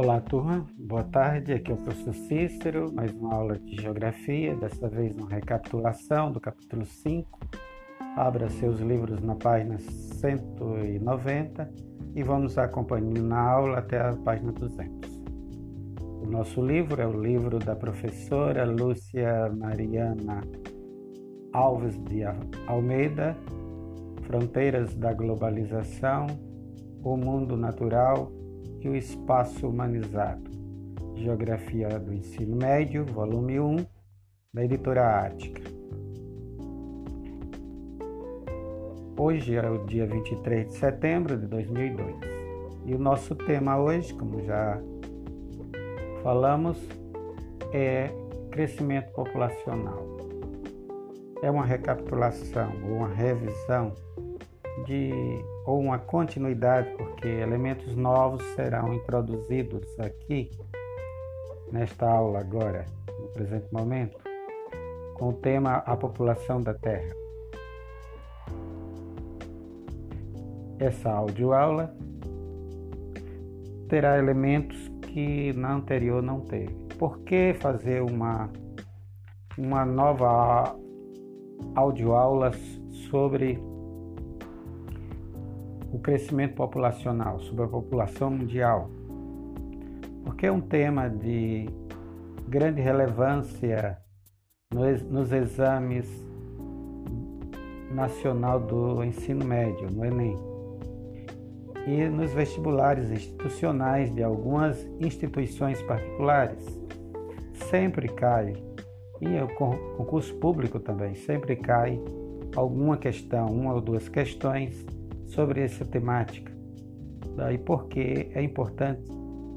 Olá, turma. Boa tarde. Aqui é o professor Cícero, mais uma aula de geografia, dessa vez uma recapitulação do capítulo 5. Abra seus livros na página 190 e vamos acompanhando na aula até a página 200. O nosso livro é o livro da professora Lúcia Mariana Alves de Almeida, Fronteiras da Globalização, O Mundo Natural e o Espaço Humanizado. Geografia do Ensino Médio, volume 1, da editora Ática. Hoje é o dia 23 de setembro de 2002 e o nosso tema hoje, como já falamos, é crescimento populacional. É uma recapitulação ou uma revisão de ou uma continuidade, porque elementos novos serão introduzidos aqui nesta aula agora, no presente momento, com o tema a população da Terra. Essa audioaula terá elementos que na anterior não teve. Por que fazer uma, uma nova audioaula sobre o crescimento populacional, sobre a população mundial, porque é um tema de grande relevância nos exames nacional do ensino médio, no Enem, e nos vestibulares institucionais de algumas instituições particulares. Sempre cai, e o concurso público também, sempre cai alguma questão, uma ou duas questões sobre essa temática. Daí porque é importante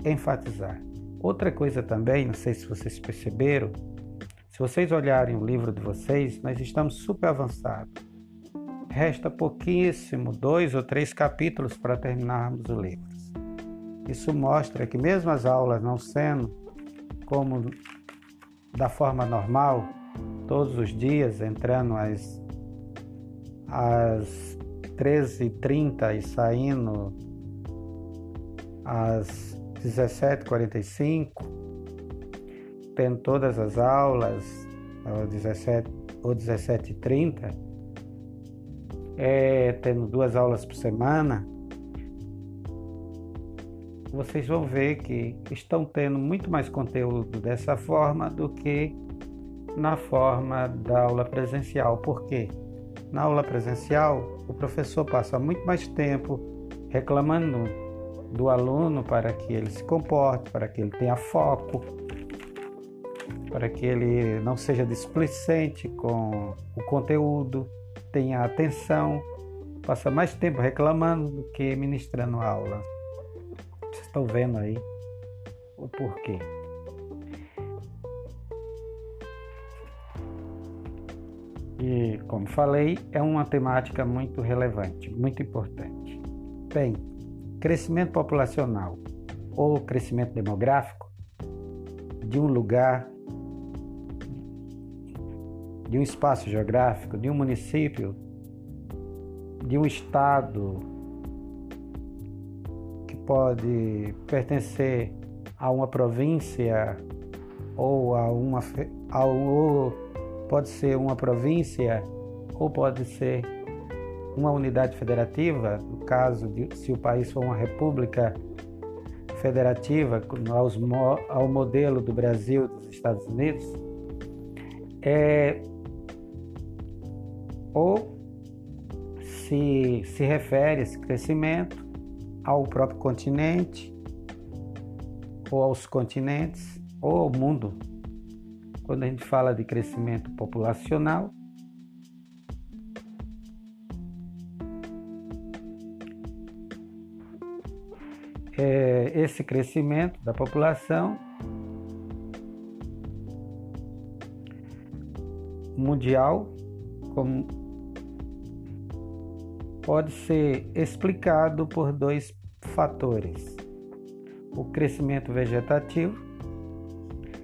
enfatizar. Outra coisa também, não sei se vocês perceberam, se vocês olharem o livro de vocês, nós estamos super avançados. Resta pouquíssimo, dois ou três capítulos para terminarmos o livro. Isso mostra que mesmo as aulas não sendo como da forma normal, todos os dias entrando às, às 13h30 e saindo às 17h45, tendo todas as aulas às 17 ou 17h30, é, tendo duas aulas por semana, vocês vão ver que estão tendo muito mais conteúdo dessa forma do que na forma da aula presencial. Por quê? Na aula presencial, o professor passa muito mais tempo reclamando do aluno para que ele se comporte, para que ele tenha foco, para que ele não seja displicente com o conteúdo, tenha atenção, passa mais tempo reclamando do que ministrando aula. Vocês estão vendo aí o porquê. E, como falei, é uma temática muito relevante, muito importante. Bem, crescimento populacional ou crescimento demográfico de um lugar, de um espaço geográfico, de um município, de um estado que pode pertencer a uma província ou a uma a, ou pode ser uma província ou pode ser uma unidade federativa, no caso de se o país for uma república federativa, aos, ao modelo do Brasil dos Estados Unidos, é, ou se, se refere esse crescimento ao próprio continente, ou aos continentes, ou ao mundo quando a gente fala de crescimento populacional, é esse crescimento da população mundial como pode ser explicado por dois fatores: o crescimento vegetativo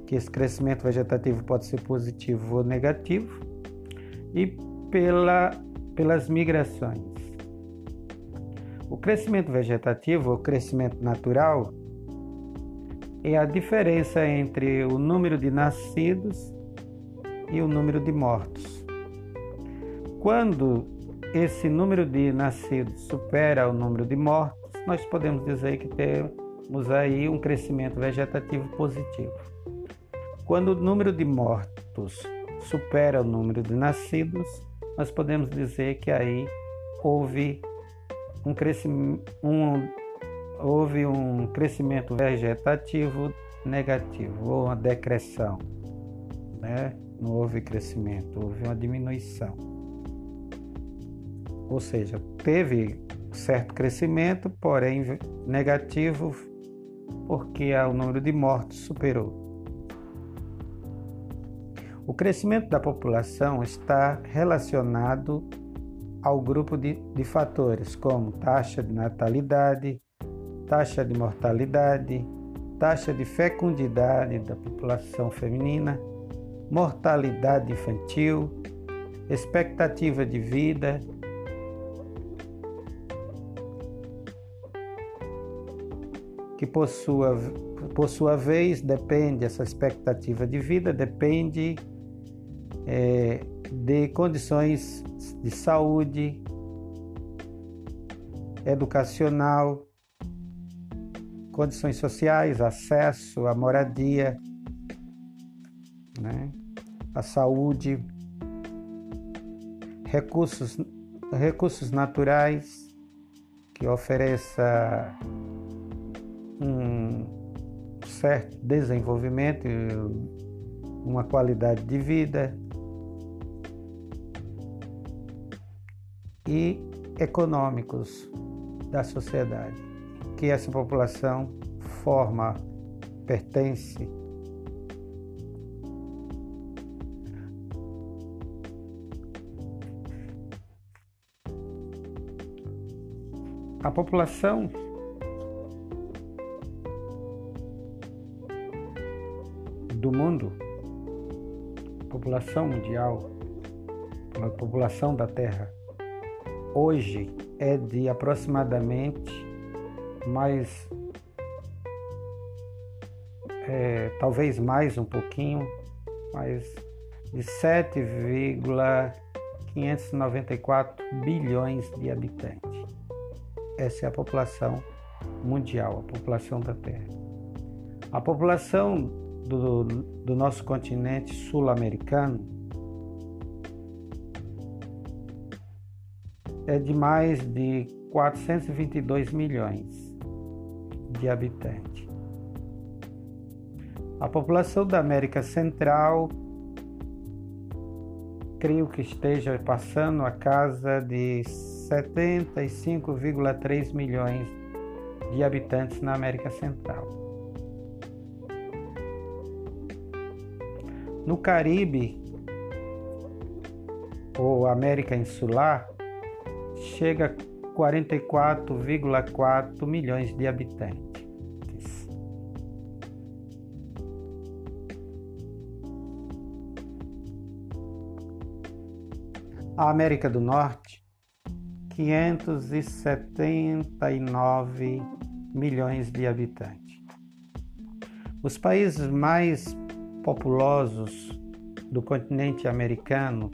que esse crescimento vegetativo pode ser positivo ou negativo, e pela, pelas migrações. O crescimento vegetativo, o crescimento natural, é a diferença entre o número de nascidos e o número de mortos. Quando esse número de nascidos supera o número de mortos, nós podemos dizer que temos aí um crescimento vegetativo positivo. Quando o número de mortos supera o número de nascidos, nós podemos dizer que aí houve um crescimento, um, houve um crescimento vegetativo negativo, ou uma decreção. Né? Não houve crescimento, houve uma diminuição. Ou seja, teve certo crescimento, porém negativo, porque o número de mortos superou. O crescimento da população está relacionado ao grupo de, de fatores como taxa de natalidade, taxa de mortalidade, taxa de fecundidade da população feminina, mortalidade infantil, expectativa de vida, que por sua, por sua vez depende, essa expectativa de vida depende é, de condições de saúde, educacional, condições sociais, acesso à moradia, né, à saúde, recursos, recursos naturais que ofereça um certo desenvolvimento, uma qualidade de vida, e econômicos da sociedade, que essa população forma, pertence. A população do mundo, população mundial, população da Terra, hoje é de aproximadamente mais é, talvez mais um pouquinho, mais de 7,594 bilhões de habitantes. Essa é a população mundial, a população da Terra. A população do, do nosso continente sul-americano é de mais de 422 milhões de habitantes. A população da América Central creio que esteja passando a casa de 75,3 milhões de habitantes na América Central. No Caribe ou América Insular, chega a 44,4 milhões de habitantes. A América do Norte, 579 milhões de habitantes. Os países mais populosos do continente americano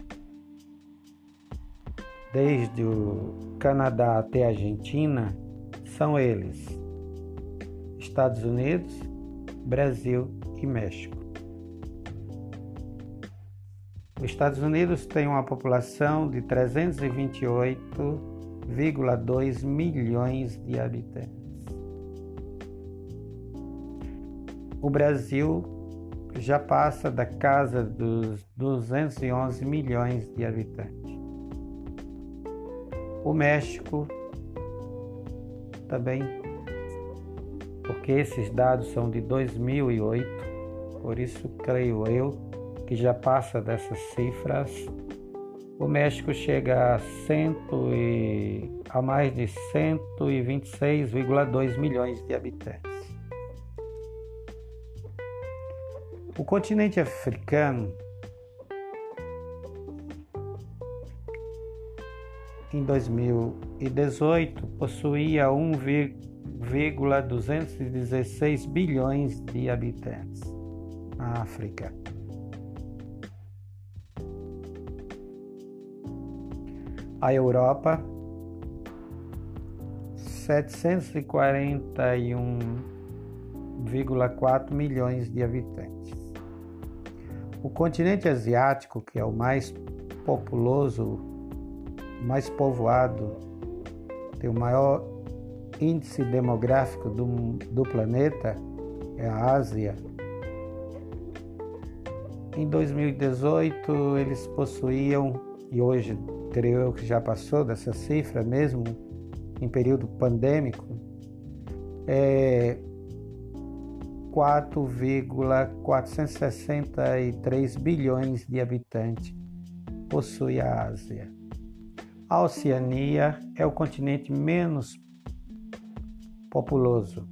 desde o Canadá até a Argentina, são eles: Estados Unidos, Brasil e México. Os Estados Unidos têm uma população de 328,2 milhões de habitantes. O Brasil já passa da casa dos 211 milhões de habitantes. O México também, porque esses dados são de 2008, por isso creio eu que já passa dessas cifras. O México chega a, cento e, a mais de 126,2 milhões de habitantes. O continente africano em 2018 possuía 1, 1,216 bilhões de habitantes na África. A Europa, 741,4 milhões de habitantes. O continente asiático, que é o mais populoso, mais povoado, tem o maior índice demográfico do, do planeta, é a Ásia. Em 2018, eles possuíam, e hoje creio eu que já passou dessa cifra mesmo, em período pandêmico, é 4,463 bilhões de habitantes possui a Ásia. A Oceania é o continente menos populoso.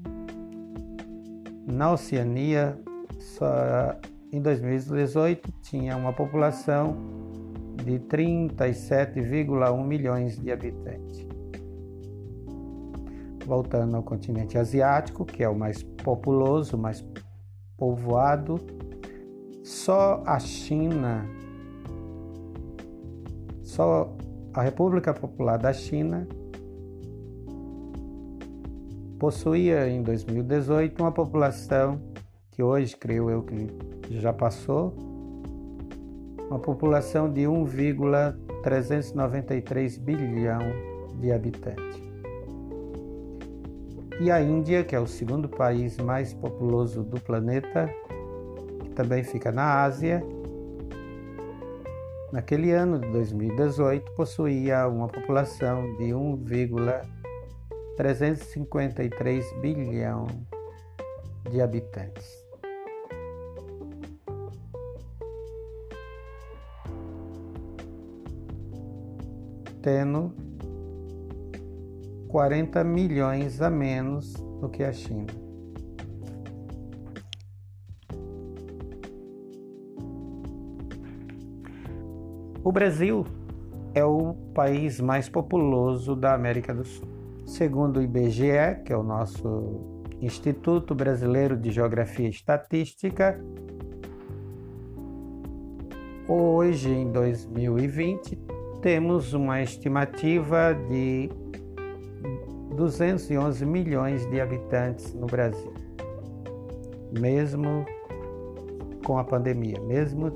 Na Oceania, só em 2018 tinha uma população de 37,1 milhões de habitantes. Voltando ao continente asiático, que é o mais populoso, mais povoado, só a China, só a República Popular da China possuía em 2018 uma população que hoje creio eu que já passou, uma população de 1,393 bilhão de habitantes. E a Índia, que é o segundo país mais populoso do planeta, que também fica na Ásia, naquele ano de 2018 possuía uma população de 1,3 353 bilhão de habitantes. Tendo 40 milhões a menos do que a China. O Brasil é o país mais populoso da América do Sul. Segundo o IBGE, que é o nosso Instituto Brasileiro de Geografia e Estatística, hoje em 2020 temos uma estimativa de 211 milhões de habitantes no Brasil. Mesmo com a pandemia, mesmo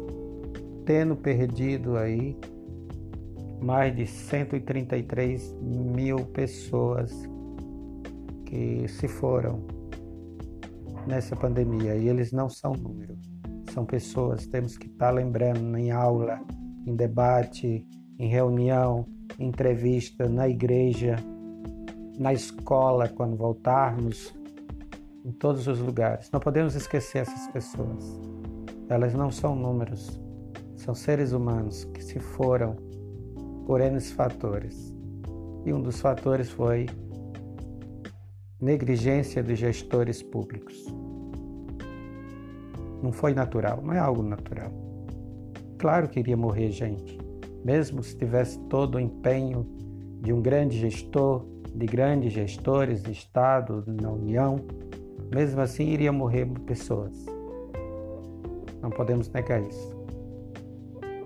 tendo perdido aí mais de 133 mil pessoas que se foram nessa pandemia e eles não são número, são pessoas. Temos que estar lembrando em aula, em debate, em reunião, em entrevista, na igreja, na escola, quando voltarmos, em todos os lugares. Não podemos esquecer essas pessoas. Elas não são números, são seres humanos que se foram por N fatores. E um dos fatores foi negligência dos gestores públicos. Não foi natural, não é algo natural. Claro que iria morrer gente, mesmo se tivesse todo o empenho de um grande gestor, de grandes gestores de Estado, na União, mesmo assim iria morrer pessoas. Não podemos negar isso.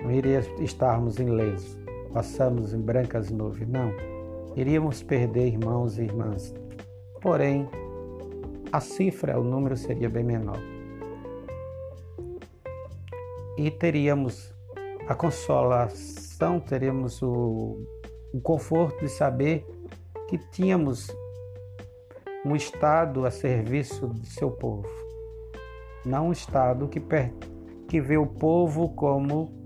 Não iria estarmos ilesos passamos em brancas nuvens. Não. Iríamos perder irmãos e irmãs. Porém, a cifra, o número seria bem menor. E teríamos a consolação, teríamos o, o conforto de saber que tínhamos um Estado a serviço de seu povo. Não um Estado que, que vê o povo como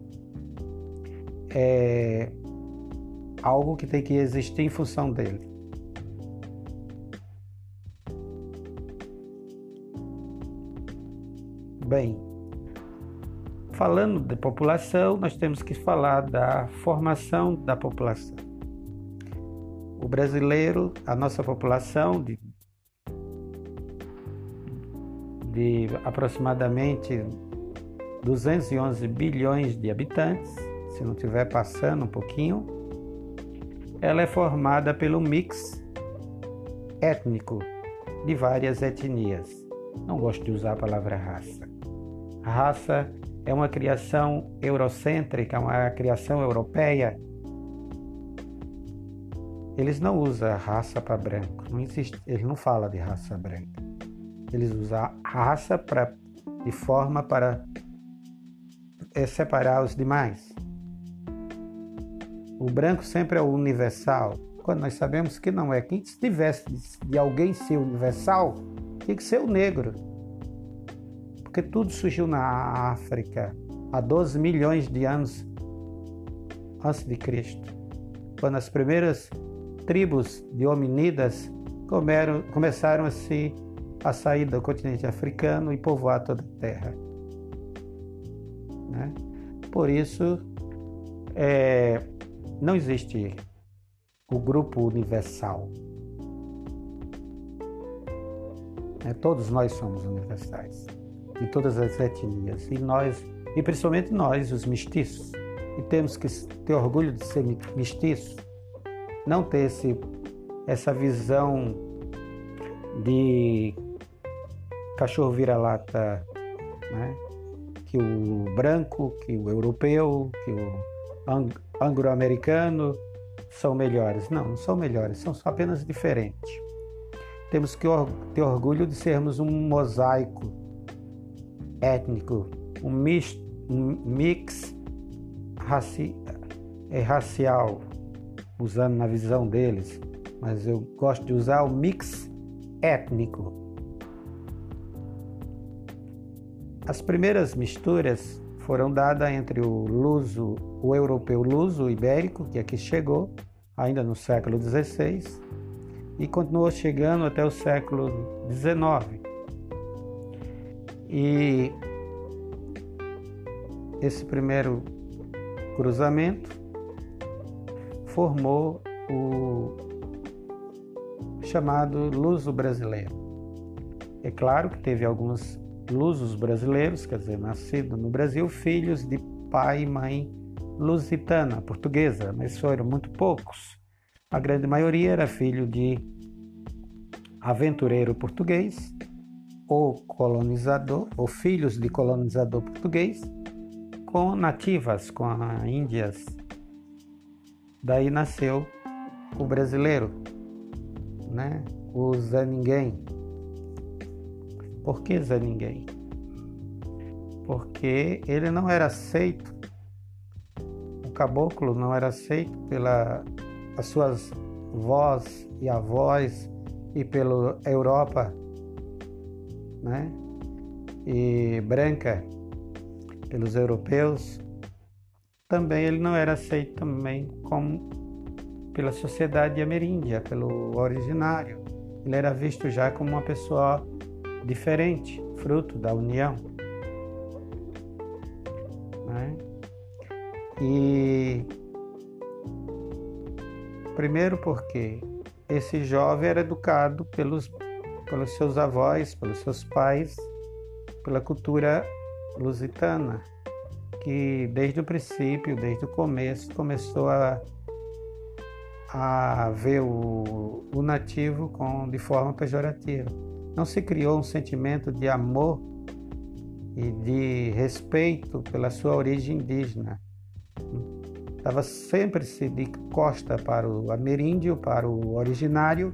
é algo que tem que existir em função dele. Bem, falando de população, nós temos que falar da formação da população. O brasileiro, a nossa população de, de aproximadamente 211 bilhões de habitantes, se não estiver passando um pouquinho, ela é formada pelo mix étnico de várias etnias. Não gosto de usar a palavra raça. A raça é uma criação eurocêntrica, uma criação europeia. Eles não usam raça para branco, não existe, eles não falam de raça branca. Eles usam raça para de forma para é, separar os demais. O branco sempre é o universal, quando nós sabemos que não é. Quem se tivesse de alguém ser universal, tinha que ser o negro. Porque tudo surgiu na África há 12 milhões de anos antes de Cristo, quando as primeiras tribos de hominidas comeram, começaram a, se, a sair do continente africano e povoar toda a terra. Né? Por isso, é, não existe o grupo universal. É, todos nós somos universais, de todas as etnias, e nós, e principalmente nós, os mestiços, e temos que ter orgulho de ser mestiço, não ter esse, essa visão de cachorro vira-lata, né? que o branco, que o europeu, que o anglo-americano são melhores. Não, não são melhores, são apenas diferentes. Temos que ter orgulho de sermos um mosaico étnico, um mix, um mix raci, é, racial, usando na visão deles, mas eu gosto de usar o mix étnico. As primeiras misturas foram dadas entre o luso, o europeu luso ibérico, que aqui chegou, ainda no século XVI, e continuou chegando até o século XIX. E esse primeiro cruzamento formou o chamado luso brasileiro. É claro que teve alguns lusos brasileiros, quer dizer, nascidos no Brasil, filhos de pai e mãe lusitana, portuguesa, mas foram muito poucos. A grande maioria era filho de aventureiro português ou colonizador, ou filhos de colonizador português, com nativas, com índias. Daí nasceu o brasileiro, né? o Zé Ninguém, por que Zé Ninguém? Porque ele não era aceito, o caboclo não era aceito pelas suas vós e avós e pela Europa, né? E branca pelos europeus, também ele não era aceito também como pela sociedade ameríndia, pelo originário. Ele era visto já como uma pessoa diferente, fruto da união. Né? E primeiro porque esse jovem era educado pelos, pelos seus avós, pelos seus pais, pela cultura lusitana, que desde o princípio, desde o começo, começou a, a ver o, o nativo com, de forma pejorativa. Não se criou um sentimento de amor e de respeito pela sua origem indígena. Estava sempre se de costa para o ameríndio, para o originário,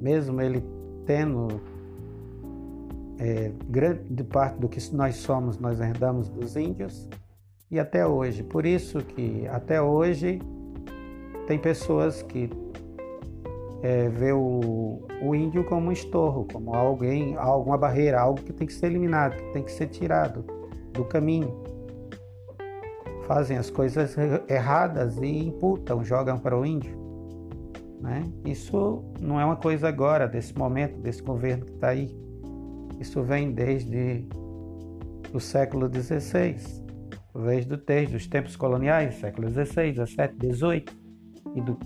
mesmo ele tendo é, grande parte do que nós somos, nós herdamos dos índios e até hoje. Por isso que até hoje tem pessoas que é, vê o, o índio como um estorro, como alguém, alguma barreira, algo que tem que ser eliminado, que tem que ser tirado do caminho. Fazem as coisas erradas e imputam, jogam para o índio. Né? Isso não é uma coisa agora, desse momento, desse governo que está aí. Isso vem desde o século XVI, desde os tempos coloniais, século XVI, XVII, XVIII, e do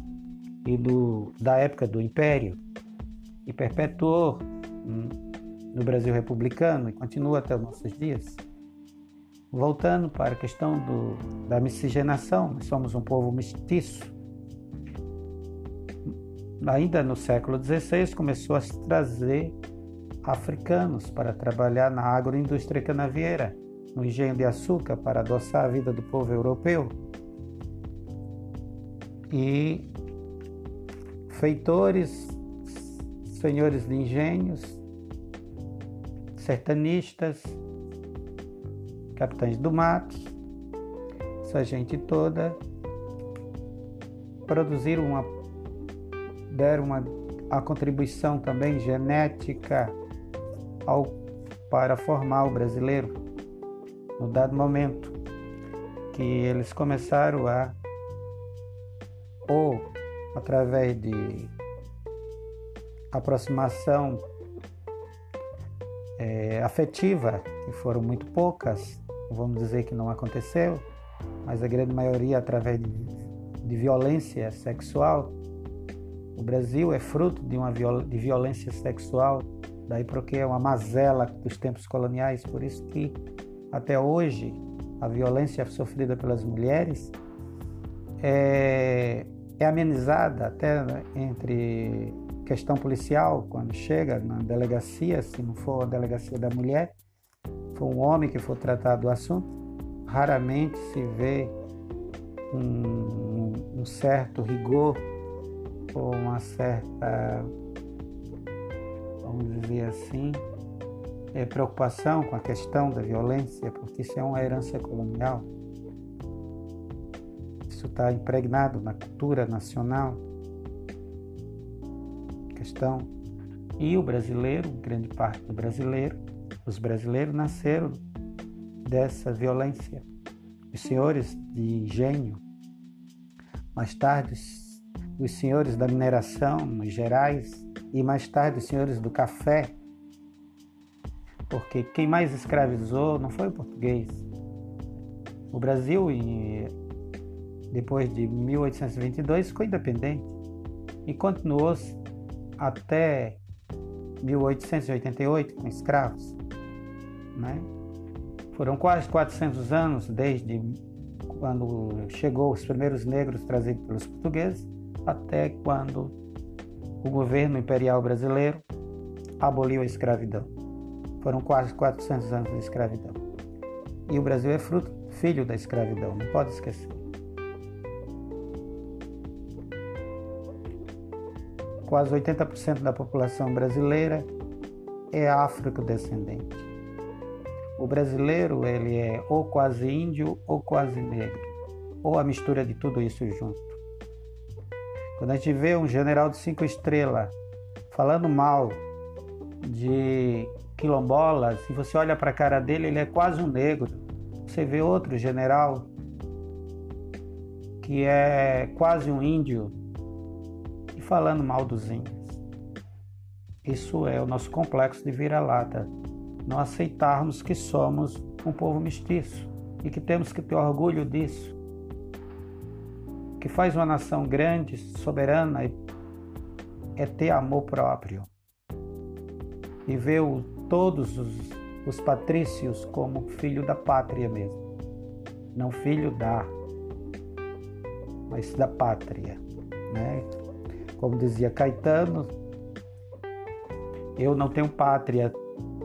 e do, da época do Império e perpetuou hum, no Brasil republicano e continua até os nossos dias. Voltando para a questão do, da miscigenação, nós somos um povo mestiço. ainda no século XVI, começou a trazer africanos para trabalhar na agroindústria canavieira, no engenho de açúcar, para adoçar a vida do povo europeu. E feitores, senhores de engenhos, sertanistas, capitães do mato, essa gente toda produziram uma deram uma a contribuição também genética ao para formar o brasileiro no dado momento que eles começaram a ou através de aproximação é, afetiva, que foram muito poucas, vamos dizer que não aconteceu, mas a grande maioria através de, de violência sexual. O Brasil é fruto de uma viol, de violência sexual, daí porque é uma mazela dos tempos coloniais, por isso que até hoje a violência sofrida pelas mulheres é, é amenizada até entre questão policial, quando chega na delegacia, se não for a delegacia da mulher, for um homem que for tratado do assunto, raramente se vê um, um certo rigor ou uma certa, vamos dizer assim, é, preocupação com a questão da violência, porque isso é uma herança colonial. Isso está impregnado na cultura nacional. Questão. E o brasileiro, grande parte do brasileiro, os brasileiros nasceram dessa violência. Os senhores de engenho, mais tarde os senhores da mineração nos Gerais e mais tarde os senhores do café, porque quem mais escravizou não foi o português. O Brasil, depois de 1822, ficou independente e continuou até 1888 com escravos. Né? Foram quase 400 anos desde quando chegou os primeiros negros trazidos pelos portugueses até quando o governo imperial brasileiro aboliu a escravidão. Foram quase 400 anos de escravidão. E o Brasil é fruto, filho da escravidão, não pode esquecer. Quase 80% da população brasileira é afrodescendente. O brasileiro, ele é ou quase índio ou quase negro, ou a mistura de tudo isso junto. Quando a gente vê um general de cinco estrelas falando mal de quilombolas, e você olha para a cara dele, ele é quase um negro. Você vê outro general que é quase um índio falando mal dos índios. Isso é o nosso complexo de vira-lata não aceitarmos que somos um povo mestiço e que temos que ter orgulho disso. O que faz uma nação grande, soberana, é ter amor próprio e ver todos os, os patrícios como filho da pátria mesmo, não filho da, mas da pátria, né? Como dizia Caetano, eu não tenho pátria,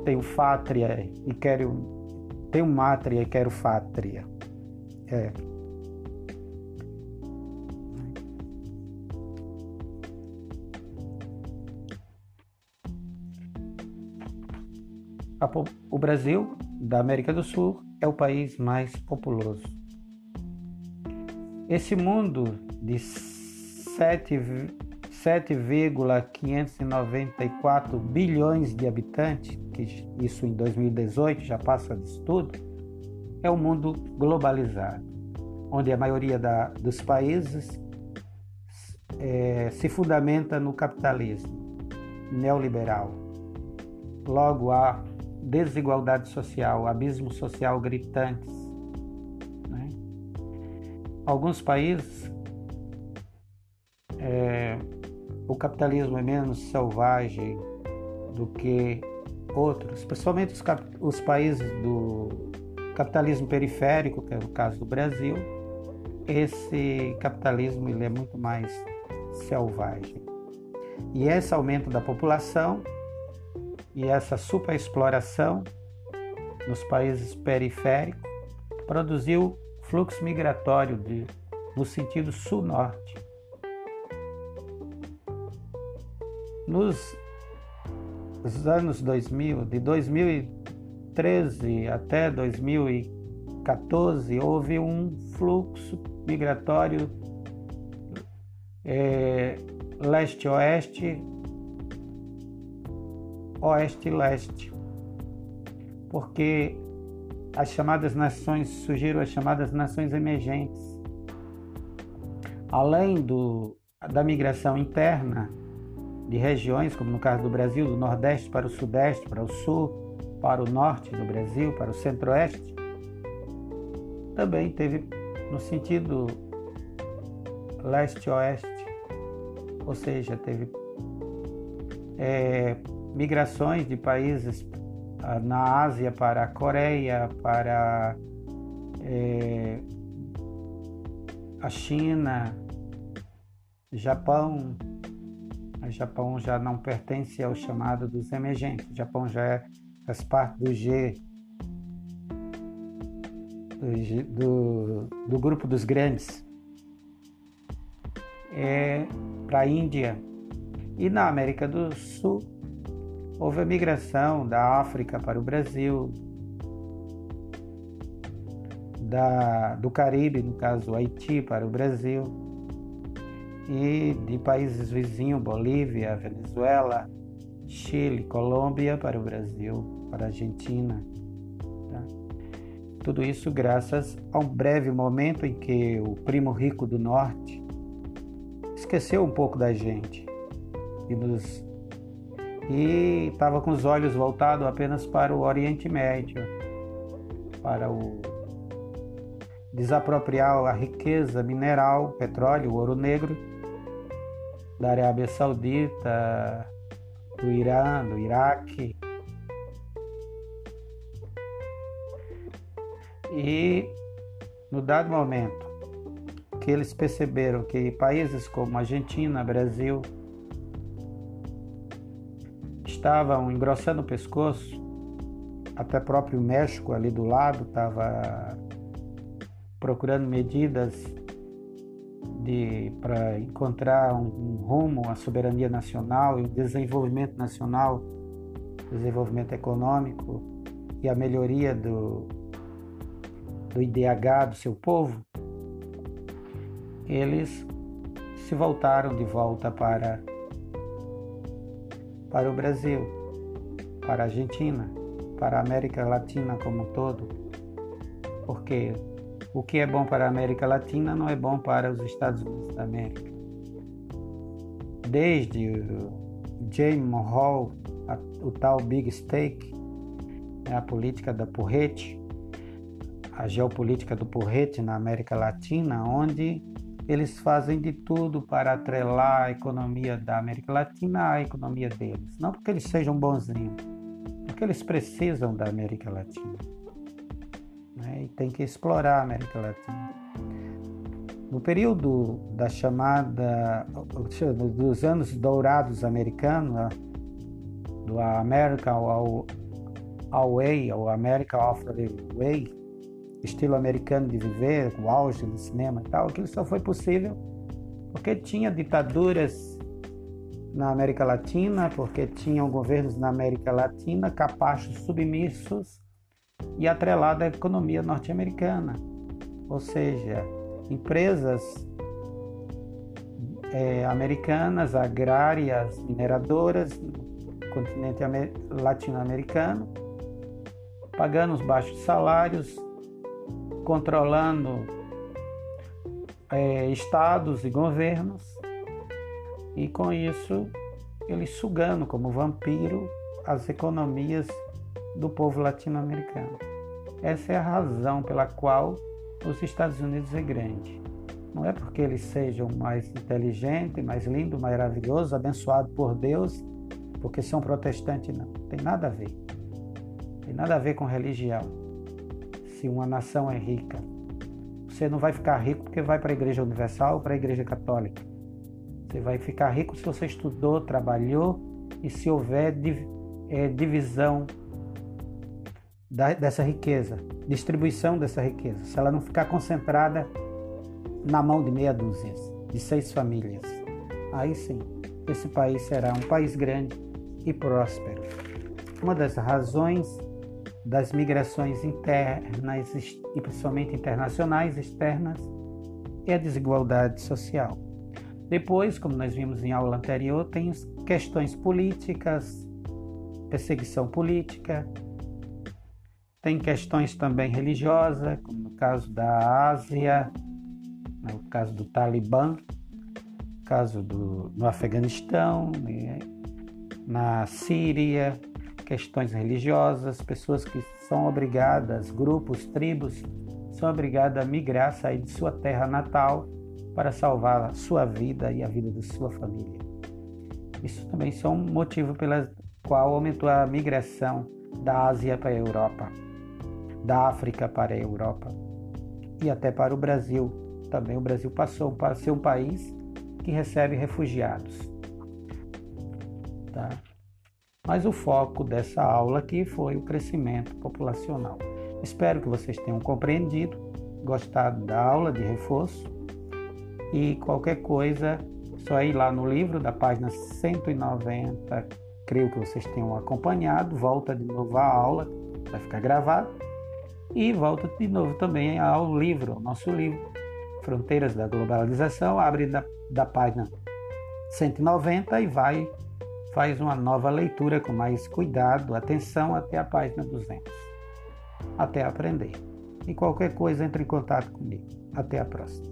tenho fátria e quero. Tenho mátria e quero fátria. É. O Brasil, da América do Sul, é o país mais populoso. Esse mundo de 7 7,594 bilhões de habitantes, que isso em 2018 já passa disso tudo, é um mundo globalizado, onde a maioria da, dos países é, se fundamenta no capitalismo neoliberal. Logo, há desigualdade social, abismo social gritantes. Né? Alguns países é, o capitalismo é menos selvagem do que outros, principalmente os, os países do capitalismo periférico, que é o caso do Brasil, esse capitalismo ele é muito mais selvagem. E esse aumento da população e essa superexploração nos países periféricos produziu fluxo migratório de, no sentido sul-norte. Nos anos 2000, de 2013 até 2014, houve um fluxo migratório é, leste-oeste, oeste-leste, porque as chamadas nações surgiram as chamadas nações emergentes. Além do, da migração interna de regiões, como no caso do Brasil, do Nordeste para o Sudeste, para o Sul, para o Norte do Brasil, para o Centro-Oeste, também teve no sentido leste-oeste, ou seja, teve é, migrações de países ah, na Ásia para a Coreia, para é, a China, Japão. O Japão já não pertence ao chamado dos emergentes. O Japão já é, faz parte do G, do, do, do grupo dos grandes. É, para a Índia. E na América do Sul, houve a migração da África para o Brasil, da, do Caribe, no caso Haiti, para o Brasil, e de países vizinhos, Bolívia, Venezuela, Chile, Colômbia, para o Brasil, para a Argentina. Tá? Tudo isso graças a um breve momento em que o primo rico do norte esqueceu um pouco da gente e nos e estava com os olhos voltados apenas para o Oriente Médio, para o desapropriar a riqueza mineral, petróleo, ouro negro da Arábia Saudita, do Irã, do Iraque. E no dado momento que eles perceberam que países como Argentina, Brasil, estavam engrossando o pescoço, até próprio México ali do lado estava procurando medidas para encontrar um, um, rumo à soberania nacional e o desenvolvimento nacional, desenvolvimento econômico e a melhoria do, do IDH do seu povo, eles se voltaram de volta para para o Brasil, para a Argentina, para a América Latina como um todo. Porque o que é bom para a América Latina não é bom para os Estados Unidos da América. Desde o James Hall, o tal Big Stake, né, a política da porrete, a geopolítica do porrete na América Latina, onde eles fazem de tudo para atrelar a economia da América Latina à economia deles. Não porque eles sejam bonzinhos, porque eles precisam da América Latina. Né? E tem que explorar a América Latina. No período da chamada, dos anos dourados americanos, do American Way, ou America of Way, estilo americano de viver, o auge do cinema e tal, aquilo só foi possível porque tinha ditaduras na América Latina, porque tinham governos na América Latina capazes, submissos e atrelados à economia norte-americana. Ou seja, empresas é, americanas, agrárias, mineradoras no continente latino-americano, pagando os baixos salários, controlando é, estados e governos, e com isso ele sugando como vampiro as economias do povo latino-americano. Essa é a razão pela qual os Estados Unidos é grande. Não é porque eles sejam mais inteligentes, mais lindos, maravilhosos, abençoados por Deus, porque são protestantes, não. Tem nada a ver. Tem nada a ver com religião se uma nação é rica. Você não vai ficar rico porque vai para a Igreja Universal ou para a Igreja Católica. Você vai ficar rico se você estudou, trabalhou e se houver é, divisão da, dessa riqueza, distribuição dessa riqueza. Se ela não ficar concentrada na mão de meia dúzia, de seis famílias, aí sim, esse país será um país grande e próspero. Uma das razões das migrações internas e principalmente internacionais externas é a desigualdade social. Depois, como nós vimos em aula anterior, tem questões políticas, perseguição política, tem questões também religiosas, como no caso da Ásia, no caso do Talibã, no caso do no Afeganistão, né, na Síria, questões religiosas, pessoas que são obrigadas, grupos, tribos, são obrigadas a migrar, sair de sua terra natal para salvar a sua vida e a vida da sua família. Isso também são um motivo pelo qual aumentou a migração da Ásia para a Europa, da África para a Europa e até para o Brasil. Também o Brasil passou a ser um país que recebe refugiados. Tá? Mas o foco dessa aula aqui foi o crescimento populacional. Espero que vocês tenham compreendido, gostado da aula de reforço e qualquer coisa, só ir lá no livro da página 190, creio que vocês tenham acompanhado, volta de novo a aula, vai ficar gravado, e volta de novo também ao livro, nosso livro, Fronteiras da Globalização, abre da, da página 190 e vai faz uma nova leitura com mais cuidado, atenção até a página 200. Até aprender. E qualquer coisa, entre em contato comigo. Até a próxima.